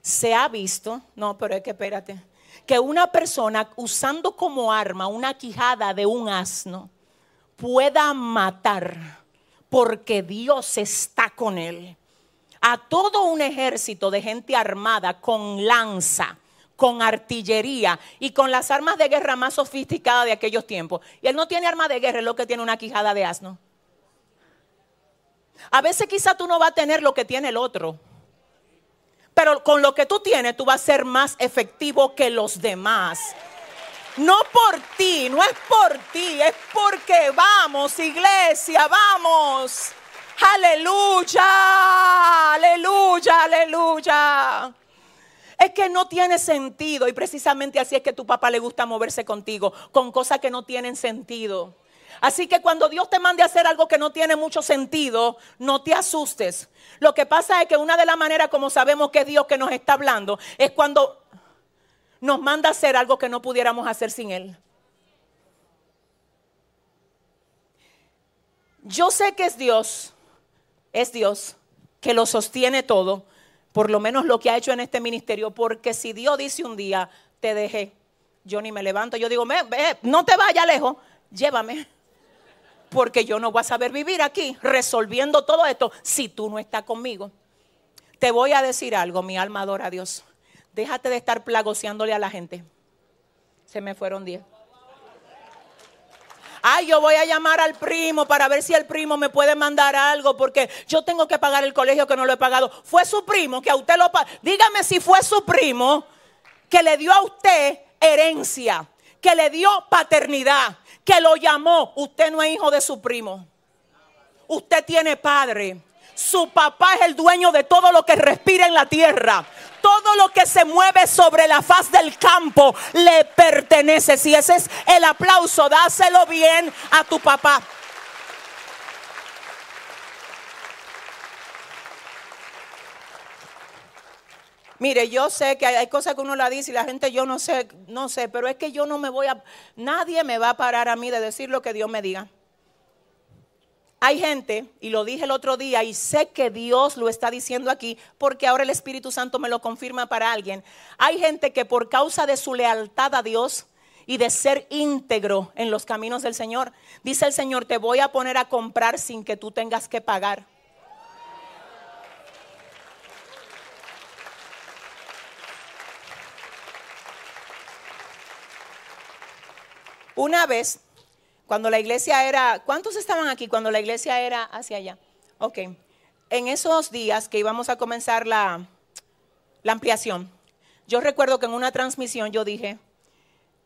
se ha visto, no, pero es que espérate, que una persona usando como arma una quijada de un asno pueda matar porque Dios está con él. A todo un ejército de gente armada con lanza, con artillería y con las armas de guerra más sofisticadas de aquellos tiempos. Y él no tiene arma de guerra, es lo que tiene una quijada de asno. A veces quizá tú no vas a tener lo que tiene el otro. Pero con lo que tú tienes, tú vas a ser más efectivo que los demás. No por ti, no es por ti, es porque vamos, iglesia, vamos. Aleluya, aleluya, aleluya. Es que no tiene sentido y precisamente así es que tu papá le gusta moverse contigo, con cosas que no tienen sentido. Así que cuando Dios te mande a hacer algo que no tiene mucho sentido, no te asustes. Lo que pasa es que una de las maneras como sabemos que es Dios que nos está hablando es cuando nos manda a hacer algo que no pudiéramos hacer sin Él. Yo sé que es Dios, es Dios que lo sostiene todo, por lo menos lo que ha hecho en este ministerio, porque si Dios dice un día, te dejé, yo ni me levanto, yo digo, no te vayas lejos, llévame porque yo no voy a saber vivir aquí resolviendo todo esto si tú no estás conmigo. Te voy a decir algo, mi alma adora a Dios. Déjate de estar plagoseándole a la gente. Se me fueron diez. Ay, yo voy a llamar al primo para ver si el primo me puede mandar algo porque yo tengo que pagar el colegio que no lo he pagado. Fue su primo que a usted lo pagó. Dígame si fue su primo que le dio a usted herencia, que le dio paternidad, que lo llamó. Usted no es hijo de su primo. Usted tiene padre. Su papá es el dueño de todo lo que respira en la tierra. Todo lo que se mueve sobre la faz del campo le pertenece. Si ese es el aplauso, dáselo bien a tu papá. Mire, yo sé que hay cosas que uno la dice y la gente yo no sé, no sé, pero es que yo no me voy a, nadie me va a parar a mí de decir lo que Dios me diga. Hay gente, y lo dije el otro día, y sé que Dios lo está diciendo aquí, porque ahora el Espíritu Santo me lo confirma para alguien. Hay gente que por causa de su lealtad a Dios y de ser íntegro en los caminos del Señor, dice el Señor, te voy a poner a comprar sin que tú tengas que pagar. Una vez, cuando la iglesia era, ¿cuántos estaban aquí cuando la iglesia era hacia allá? Ok, en esos días que íbamos a comenzar la, la ampliación, yo recuerdo que en una transmisión yo dije,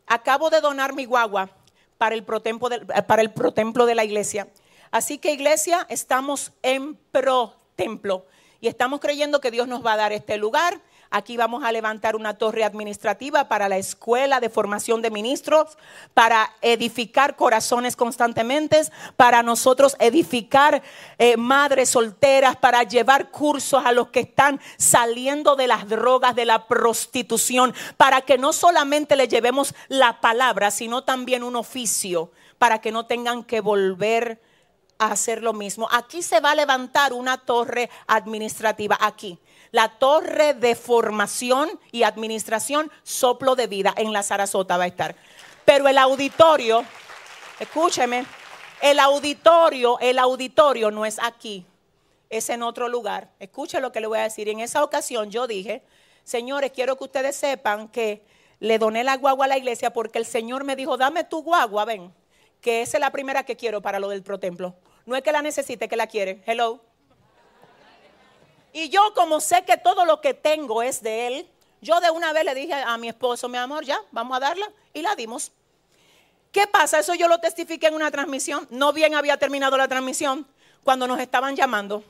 acabo de donar mi guagua para el protemplo de, para el protemplo de la iglesia. Así que iglesia, estamos en protemplo y estamos creyendo que Dios nos va a dar este lugar Aquí vamos a levantar una torre administrativa para la escuela de formación de ministros, para edificar corazones constantemente, para nosotros edificar eh, madres solteras, para llevar cursos a los que están saliendo de las drogas, de la prostitución, para que no solamente le llevemos la palabra, sino también un oficio, para que no tengan que volver a hacer lo mismo. Aquí se va a levantar una torre administrativa, aquí la torre de formación y administración, soplo de vida en la Sarasota va a estar. Pero el auditorio, escúcheme, el auditorio, el auditorio no es aquí, es en otro lugar. Escuche lo que le voy a decir. En esa ocasión yo dije, señores, quiero que ustedes sepan que le doné la guagua a la iglesia porque el Señor me dijo, dame tu guagua, ven, que esa es la primera que quiero para lo del protemplo. No es que la necesite, que la quiere. Hello. Y yo como sé que todo lo que tengo es de él, yo de una vez le dije a mi esposo, mi amor, ya, vamos a darla. Y la dimos. ¿Qué pasa? Eso yo lo testifiqué en una transmisión. No bien había terminado la transmisión cuando nos estaban llamando.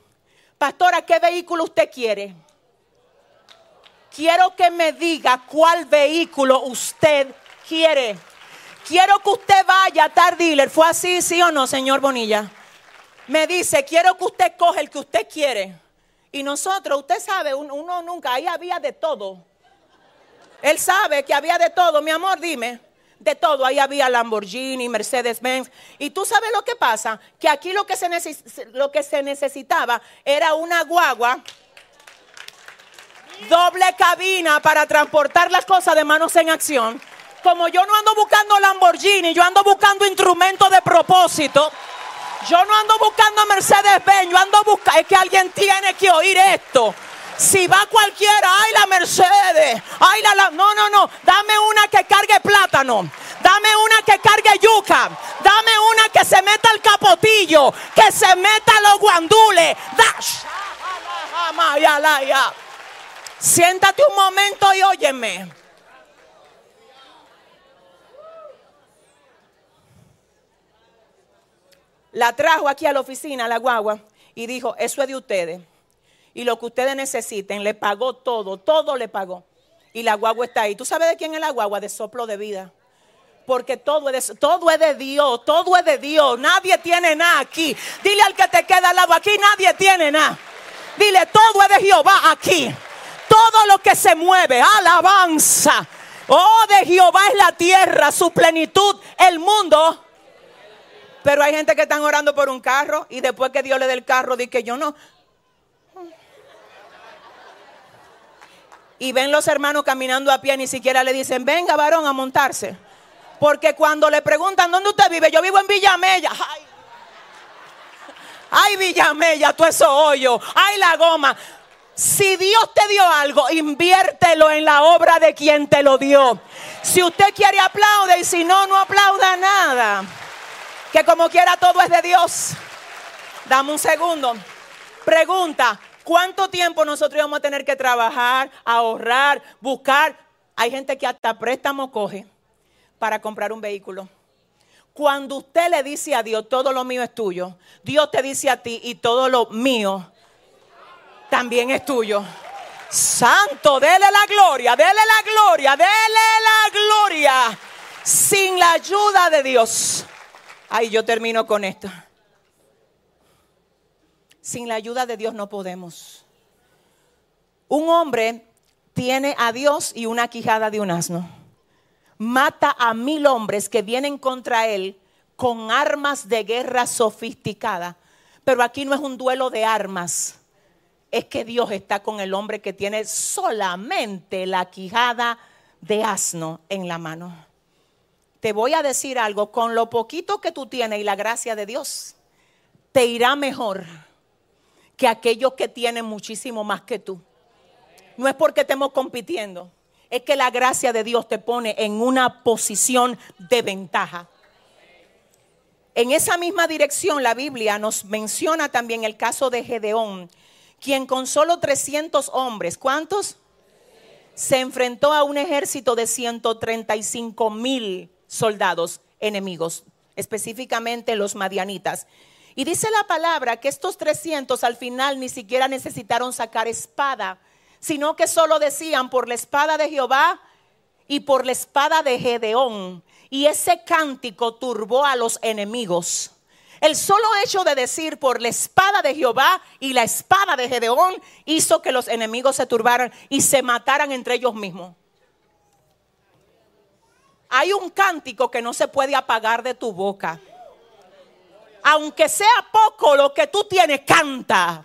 Pastora, ¿qué vehículo usted quiere? Quiero que me diga cuál vehículo usted quiere. Quiero que usted vaya a Tar Dealer. ¿Fue así, sí o no, señor Bonilla? Me dice, quiero que usted coge el que usted quiere. Y nosotros, usted sabe, uno nunca, ahí había de todo. Él sabe que había de todo, mi amor, dime. De todo, ahí había Lamborghini, Mercedes-Benz. Y tú sabes lo que pasa, que aquí lo que, se necesitaba era una guagua doble cabina para transportar las cosas de manos en acción. Como yo no ando buscando Lamborghini, yo ando buscando instrumentos de propósito. Yo no ando buscando Mercedes-Benz, yo ando buscando, es que alguien tiene que oír esto. Si va cualquiera, ay la Mercedes, ay la, no, no, no, dame una que cargue plátano, dame una que cargue yuca, dame una que se meta el capotillo, que se meta los guandules. Siéntate un momento y óyeme. La trajo aquí a la oficina, la guagua, y dijo, eso es de ustedes y lo que ustedes necesiten, le pagó todo, todo le pagó. Y la guagua está ahí. ¿Tú sabes de quién es la guagua? De soplo de vida. Porque todo es, de, todo es de Dios, todo es de Dios. Nadie tiene nada aquí. Dile al que te queda al lado, aquí nadie tiene nada. Dile, todo es de Jehová aquí. Todo lo que se mueve, alabanza. Oh, de Jehová es la tierra, su plenitud, el mundo. Pero hay gente que están orando por un carro y después que Dios le dé el carro, dice que yo no, y ven los hermanos caminando a pie, ni siquiera le dicen, venga varón a montarse. Porque cuando le preguntan, ¿dónde usted vive? Yo vivo en Villamella. Ay, ay Villamella, tú eso hoyo. Ay, la goma. Si Dios te dio algo, inviértelo en la obra de quien te lo dio. Si usted quiere aplaude y si no, no aplauda nada. Que como quiera todo es de Dios. Dame un segundo. Pregunta, ¿Cuánto tiempo nosotros vamos a tener que trabajar, ahorrar, buscar? Hay gente que hasta préstamo coge para comprar un vehículo. Cuando usted le dice a Dios, todo lo mío es tuyo, Dios te dice a ti y todo lo mío también es tuyo. Santo, dele la gloria, dele la gloria, dele la gloria. Sin la ayuda de Dios. Ay, yo termino con esto. Sin la ayuda de Dios no podemos. Un hombre tiene a Dios y una quijada de un asno. Mata a mil hombres que vienen contra él con armas de guerra sofisticadas. Pero aquí no es un duelo de armas. Es que Dios está con el hombre que tiene solamente la quijada de asno en la mano. Te voy a decir algo, con lo poquito que tú tienes y la gracia de Dios, te irá mejor que aquellos que tienen muchísimo más que tú. No es porque estemos compitiendo, es que la gracia de Dios te pone en una posición de ventaja. En esa misma dirección la Biblia nos menciona también el caso de Gedeón, quien con solo 300 hombres, ¿cuántos? Se enfrentó a un ejército de 135 mil soldados enemigos, específicamente los madianitas. Y dice la palabra que estos 300 al final ni siquiera necesitaron sacar espada, sino que solo decían por la espada de Jehová y por la espada de Gedeón. Y ese cántico turbó a los enemigos. El solo hecho de decir por la espada de Jehová y la espada de Gedeón hizo que los enemigos se turbaran y se mataran entre ellos mismos. Hay un cántico que no se puede apagar de tu boca aunque sea poco lo que tú tienes, canta.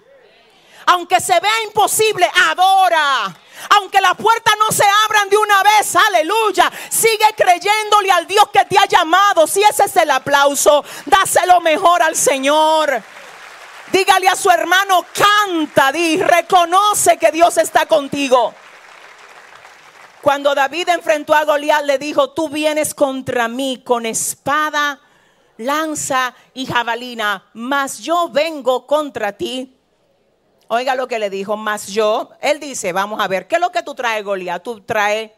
Aunque se vea imposible, adora. Aunque las puertas no se abran de una vez, aleluya. Sigue creyéndole al Dios que te ha llamado. Si ese es el aplauso, dáselo mejor al Señor. Dígale a su hermano, canta, di, reconoce que Dios está contigo. Cuando David enfrentó a Goliat, le dijo: Tú vienes contra mí con espada lanza y jabalina, mas yo vengo contra ti. Oiga lo que le dijo, mas yo, él dice, vamos a ver, ¿qué es lo que tú traes, Goliat? Tú traes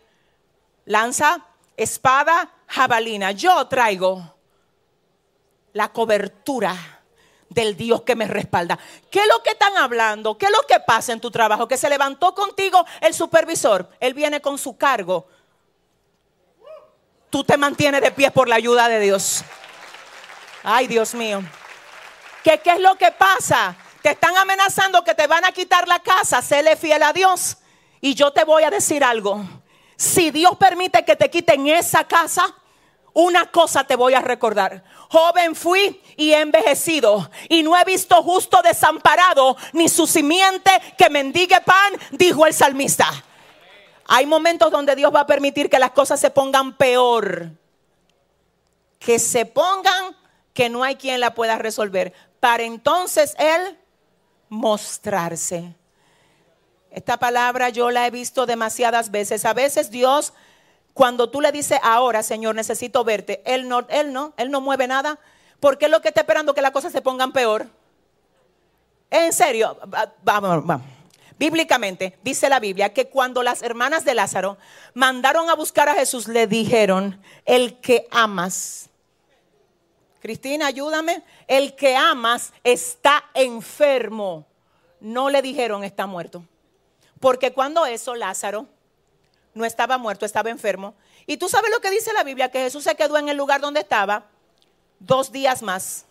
lanza, espada, jabalina. Yo traigo la cobertura del Dios que me respalda. ¿Qué es lo que están hablando? ¿Qué es lo que pasa en tu trabajo? Que se levantó contigo el supervisor. Él viene con su cargo. Tú te mantienes de pie por la ayuda de Dios. Ay, Dios mío. ¿Qué, ¿Qué es lo que pasa? Te están amenazando que te van a quitar la casa. Séle fiel a Dios. Y yo te voy a decir algo. si Dios permite que te quiten esa casa, una cosa te voy a recordar. Joven fui y he envejecido y no he visto justo desamparado ni su simiente que mendigue pan, dijo el salmista. Hay momentos donde Dios va a permitir que las cosas se pongan peor. Que se pongan que no hay quien la pueda resolver. Para entonces Él mostrarse. Esta palabra yo la he visto demasiadas veces. A veces Dios, cuando tú le dices ahora, Señor, necesito verte, Él no, Él no, Él no mueve nada. Porque es lo que está esperando que las cosas se pongan peor. En serio, vamos, vamos. Bíblicamente dice la Biblia que cuando las hermanas de Lázaro mandaron a buscar a Jesús, le dijeron, el que amas. Cristina, ayúdame. El que amas está enfermo. No le dijeron está muerto. Porque cuando eso, Lázaro no estaba muerto, estaba enfermo. Y tú sabes lo que dice la Biblia, que Jesús se quedó en el lugar donde estaba dos días más.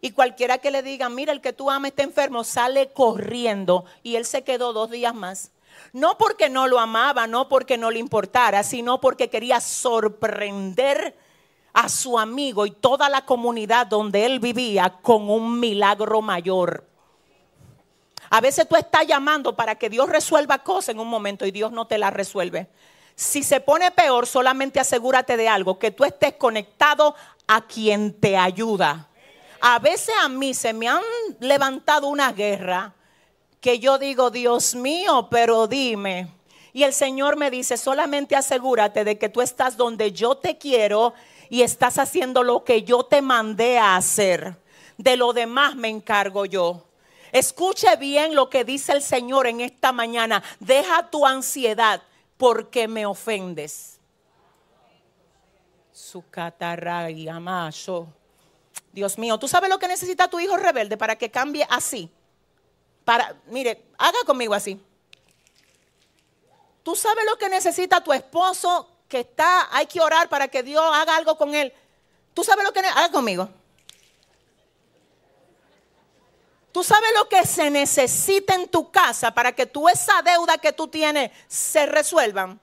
Y cualquiera que le diga, mira, el que tú amas está enfermo, sale corriendo. Y él se quedó dos días más. No porque no lo amaba, no porque no le importara, sino porque quería sorprender a su amigo y toda la comunidad donde él vivía con un milagro mayor. A veces tú estás llamando para que Dios resuelva cosas en un momento y Dios no te la resuelve. Si se pone peor, solamente asegúrate de algo, que tú estés conectado a quien te ayuda. A veces a mí se me han levantado una guerra que yo digo, Dios mío, pero dime. Y el Señor me dice, solamente asegúrate de que tú estás donde yo te quiero y estás haciendo lo que yo te mandé a hacer. De lo demás me encargo yo. Escuche bien lo que dice el Señor en esta mañana. Deja tu ansiedad porque me ofendes. Su amaso. Dios mío, ¿tú sabes lo que necesita tu hijo rebelde para que cambie así? Para, mire, haga conmigo así. ¿Tú sabes lo que necesita tu esposo que está, hay que orar para que Dios haga algo con él? ¿Tú sabes lo que haga conmigo? Tú sabes lo que se necesita en tu casa para que tú esa deuda que tú tienes se resuelvan.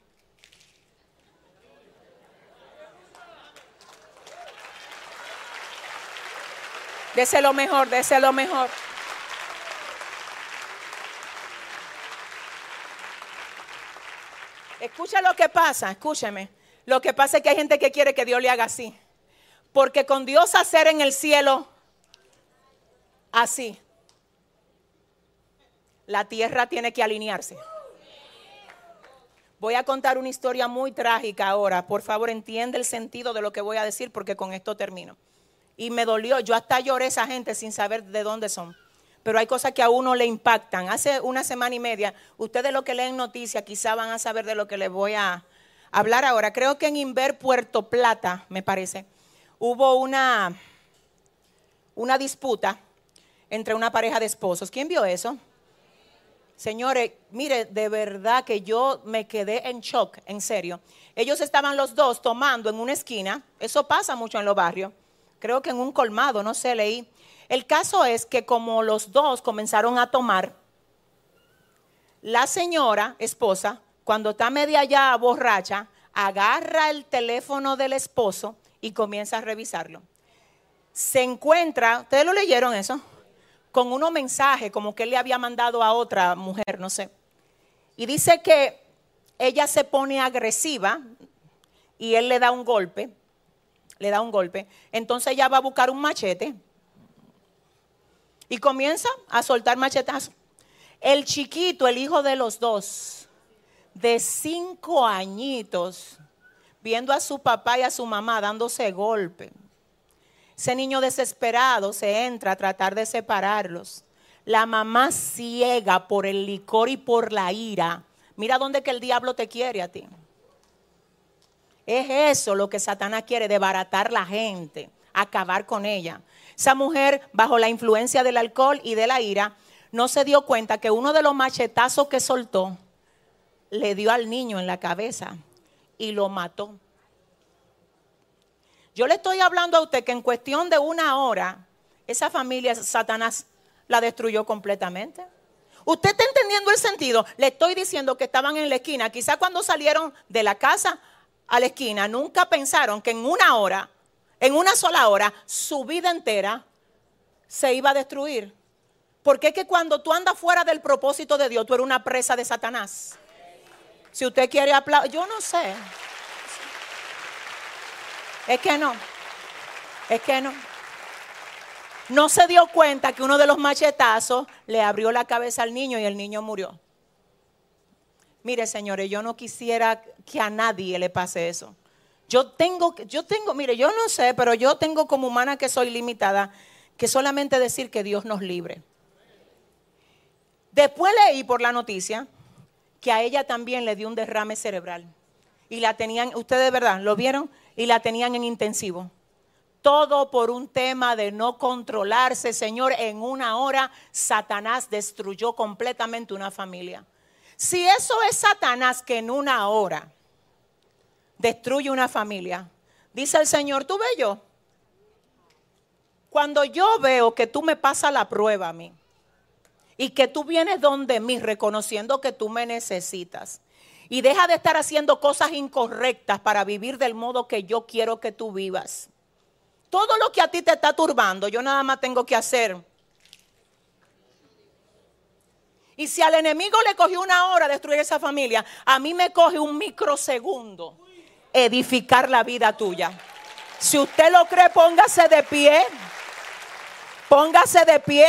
Dese lo mejor, dese lo mejor. Escucha lo que pasa, escúcheme. Lo que pasa es que hay gente que quiere que Dios le haga así. Porque con Dios hacer en el cielo así la tierra tiene que alinearse. Voy a contar una historia muy trágica ahora. Por favor, entiende el sentido de lo que voy a decir porque con esto termino. Y me dolió, yo hasta lloré a esa gente sin saber de dónde son. Pero hay cosas que a uno le impactan. Hace una semana y media, ustedes lo que leen noticias quizá van a saber de lo que les voy a hablar ahora. Creo que en Inver, Puerto Plata, me parece, hubo una, una disputa entre una pareja de esposos. ¿Quién vio eso? Señores, mire, de verdad que yo me quedé en shock, en serio. Ellos estaban los dos tomando en una esquina, eso pasa mucho en los barrios, creo que en un colmado, no sé, leí. El caso es que como los dos comenzaron a tomar, la señora, esposa, cuando está media ya borracha, agarra el teléfono del esposo y comienza a revisarlo. Se encuentra, ¿ustedes lo leyeron eso? Con unos mensajes como que él le había mandado a otra mujer, no sé. Y dice que ella se pone agresiva y él le da un golpe, le da un golpe. Entonces ella va a buscar un machete y comienza a soltar machetazos. El chiquito, el hijo de los dos, de cinco añitos, viendo a su papá y a su mamá dándose golpe. Ese niño desesperado se entra a tratar de separarlos. La mamá ciega por el licor y por la ira. Mira dónde que el diablo te quiere a ti. Es eso lo que Satanás quiere, debaratar la gente, acabar con ella. Esa mujer, bajo la influencia del alcohol y de la ira, no se dio cuenta que uno de los machetazos que soltó le dio al niño en la cabeza y lo mató. Yo le estoy hablando a usted que en cuestión de una hora, esa familia Satanás la destruyó completamente. ¿Usted está entendiendo el sentido? Le estoy diciendo que estaban en la esquina. Quizá cuando salieron de la casa a la esquina, nunca pensaron que en una hora, en una sola hora, su vida entera se iba a destruir. Porque es que cuando tú andas fuera del propósito de Dios, tú eres una presa de Satanás. Si usted quiere aplaudir, yo no sé. Es que no. Es que no. No se dio cuenta que uno de los machetazos le abrió la cabeza al niño y el niño murió. Mire, señores, yo no quisiera que a nadie le pase eso. Yo tengo, yo tengo, mire, yo no sé, pero yo tengo como humana que soy limitada, que solamente decir que Dios nos libre. Después leí por la noticia que a ella también le dio un derrame cerebral. Y la tenían, ustedes de verdad, ¿lo vieron? Y la tenían en intensivo. Todo por un tema de no controlarse, Señor. En una hora Satanás destruyó completamente una familia. Si eso es Satanás que en una hora destruye una familia, dice el Señor, tú ves yo. Cuando yo veo que tú me pasas la prueba a mí y que tú vienes donde mí reconociendo que tú me necesitas y deja de estar haciendo cosas incorrectas para vivir del modo que yo quiero que tú vivas. Todo lo que a ti te está turbando, yo nada más tengo que hacer. Y si al enemigo le cogió una hora destruir esa familia, a mí me coge un microsegundo edificar la vida tuya. Si usted lo cree, póngase de pie. Póngase de pie.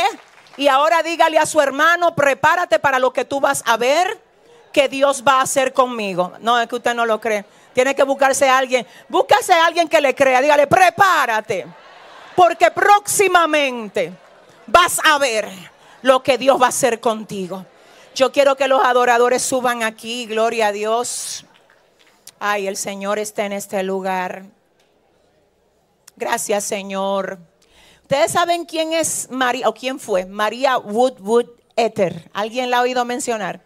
Y ahora dígale a su hermano, prepárate para lo que tú vas a ver que Dios va a hacer conmigo. No, es que usted no lo cree. Tiene que buscarse a alguien. Búscase a alguien que le crea. Dígale, prepárate. Porque próximamente vas a ver lo que Dios va a hacer contigo. Yo quiero que los adoradores suban aquí. Gloria a Dios. Ay, el Señor está en este lugar. Gracias, Señor. Ustedes saben quién es María o quién fue María Woodwood Ether. ¿Alguien la ha oído mencionar?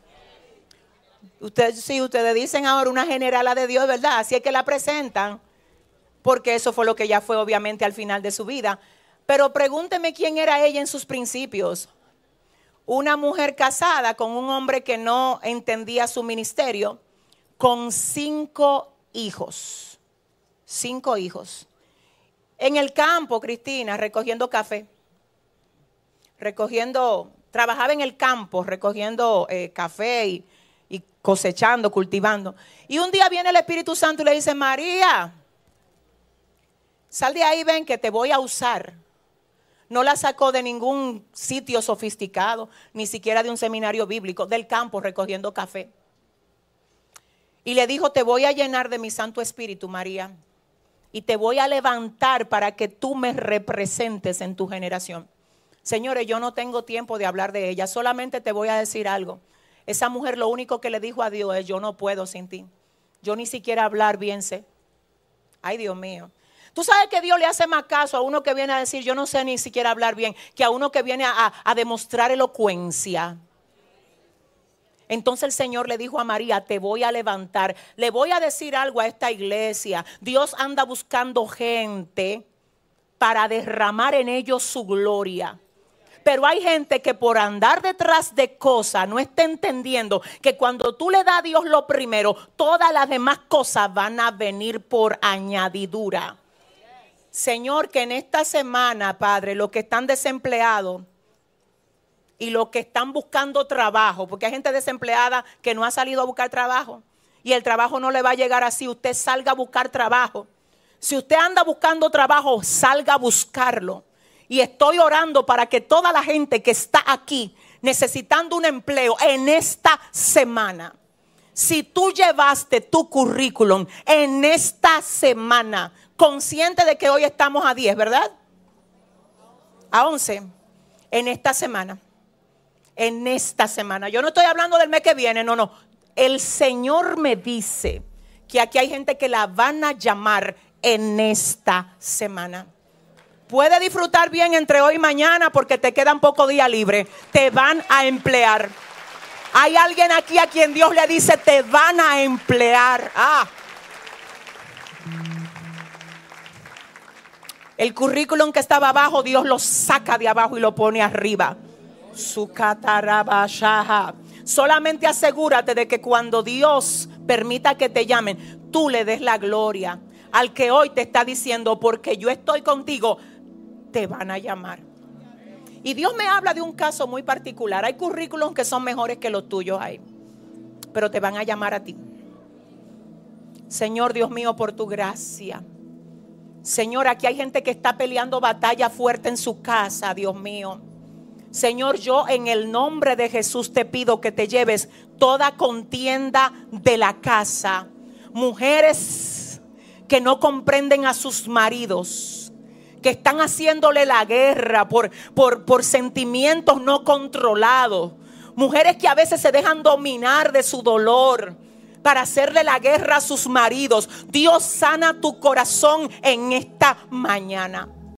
Ustedes, sí, ustedes dicen ahora una generala de Dios, ¿verdad? Así es que la presentan, porque eso fue lo que ya fue obviamente al final de su vida. Pero pregúnteme quién era ella en sus principios. Una mujer casada con un hombre que no entendía su ministerio, con cinco hijos. Cinco hijos. En el campo, Cristina, recogiendo café. Recogiendo, trabajaba en el campo recogiendo eh, café y cosechando, cultivando. Y un día viene el Espíritu Santo y le dice, María, sal de ahí, ven que te voy a usar. No la sacó de ningún sitio sofisticado, ni siquiera de un seminario bíblico, del campo recogiendo café. Y le dijo, te voy a llenar de mi Santo Espíritu, María, y te voy a levantar para que tú me representes en tu generación. Señores, yo no tengo tiempo de hablar de ella, solamente te voy a decir algo. Esa mujer lo único que le dijo a Dios es, yo no puedo sin ti. Yo ni siquiera hablar bien sé. Ay, Dios mío. Tú sabes que Dios le hace más caso a uno que viene a decir, yo no sé ni siquiera hablar bien, que a uno que viene a, demostrar elocuencia. Entonces el Señor le dijo a María, te voy a levantar, le voy a decir algo a esta iglesia. Dios anda buscando gente para derramar en ellos su gloria. Pero hay gente que por andar detrás de cosas no está entendiendo que cuando tú le das a Dios lo primero, todas las demás cosas van a venir por añadidura. Señor, que en esta semana, Padre, los que están desempleados y los que están buscando trabajo, porque hay gente desempleada que no ha salido a buscar trabajo y el trabajo no le va a llegar así, usted salga a buscar trabajo. Si usted anda buscando trabajo, salga a buscarlo. Y estoy orando para que toda la gente que está aquí necesitando un empleo en esta semana, si tú llevaste tu currículum en esta semana, consciente de que hoy estamos a 10, ¿verdad? A 11, en esta semana. En esta semana. Yo no estoy hablando del mes que viene, no, no. El Señor me dice que aquí hay gente que la van a llamar en esta semana. Puede disfrutar bien entre hoy y mañana porque te quedan poco día libre. Te van a emplear. Hay alguien aquí a quien Dios le dice, te van a emplear. Ah. El currículum que estaba abajo, Dios lo saca de abajo y lo pone arriba. Su. Solamente asegúrate de que cuando Dios permita que te llamen, tú le des la gloria al que hoy te está diciendo, porque yo estoy contigo, te van a llamar. Y Dios me habla de un caso muy particular. Hay currículos que son mejores que los tuyos ahí, pero te van a llamar a ti. Señor Dios mío, por tu gracia. Señor, aquí hay gente que está peleando batalla fuerte en su casa, Dios mío. Señor, yo en el nombre de Jesús te pido que te lleves toda contienda de la casa. Mujeres que no comprenden a sus maridos, que están haciéndole la guerra por, por, por sentimientos no controlados. Mujeres que a veces se dejan dominar de su dolor para hacerle la guerra a sus maridos. Dios sana tu corazón en esta mañana.